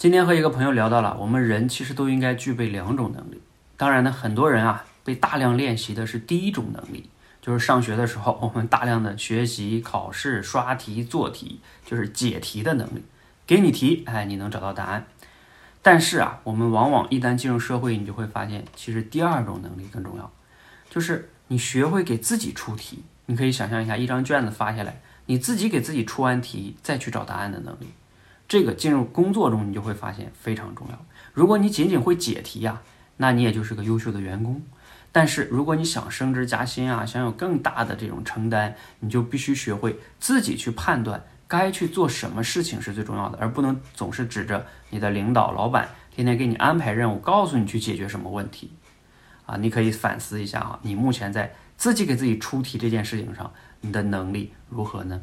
今天和一个朋友聊到了，我们人其实都应该具备两种能力。当然呢，很多人啊被大量练习的是第一种能力，就是上学的时候我们大量的学习、考试、刷题、做题，就是解题的能力。给你题，哎，你能找到答案。但是啊，我们往往一旦进入社会，你就会发现，其实第二种能力更重要，就是你学会给自己出题。你可以想象一下，一张卷子发下来，你自己给自己出完题，再去找答案的能力。这个进入工作中，你就会发现非常重要。如果你仅仅会解题呀，那你也就是个优秀的员工。但是如果你想升职加薪啊，想有更大的这种承担，你就必须学会自己去判断该去做什么事情是最重要的，而不能总是指着你的领导、老板天天给你安排任务，告诉你去解决什么问题。啊，你可以反思一下哈，你目前在自己给自己出题这件事情上，你的能力如何呢？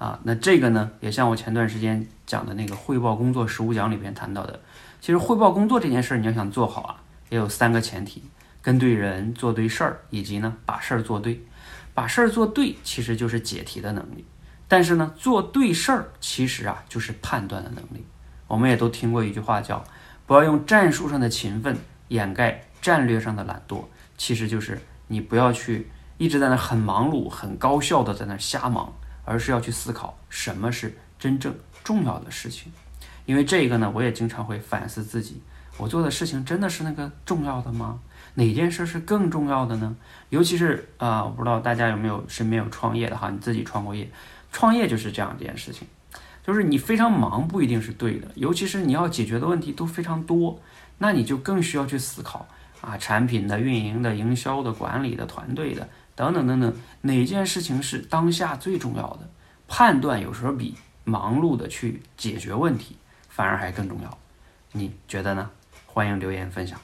啊，那这个呢，也像我前段时间讲的那个汇报工作实务讲里边谈到的，其实汇报工作这件事儿，你要想做好啊，也有三个前提：跟对人、做对事儿，以及呢把事儿做对。把事儿做对，其实就是解题的能力；但是呢，做对事儿，其实啊就是判断的能力。我们也都听过一句话叫“不要用战术上的勤奋掩盖战略上的懒惰”，其实就是你不要去一直在那很忙碌、很高效的在那瞎忙。而是要去思考什么是真正重要的事情，因为这个呢，我也经常会反思自己，我做的事情真的是那个重要的吗？哪件事是更重要的呢？尤其是啊，我不知道大家有没有身边有创业的哈，你自己创过业，创业就是这样一件事情，就是你非常忙不一定是对的，尤其是你要解决的问题都非常多，那你就更需要去思考啊，产品的运营的、营销的、管理的、团队的。等等等等，哪件事情是当下最重要的？判断有时候比忙碌的去解决问题反而还更重要，你觉得呢？欢迎留言分享。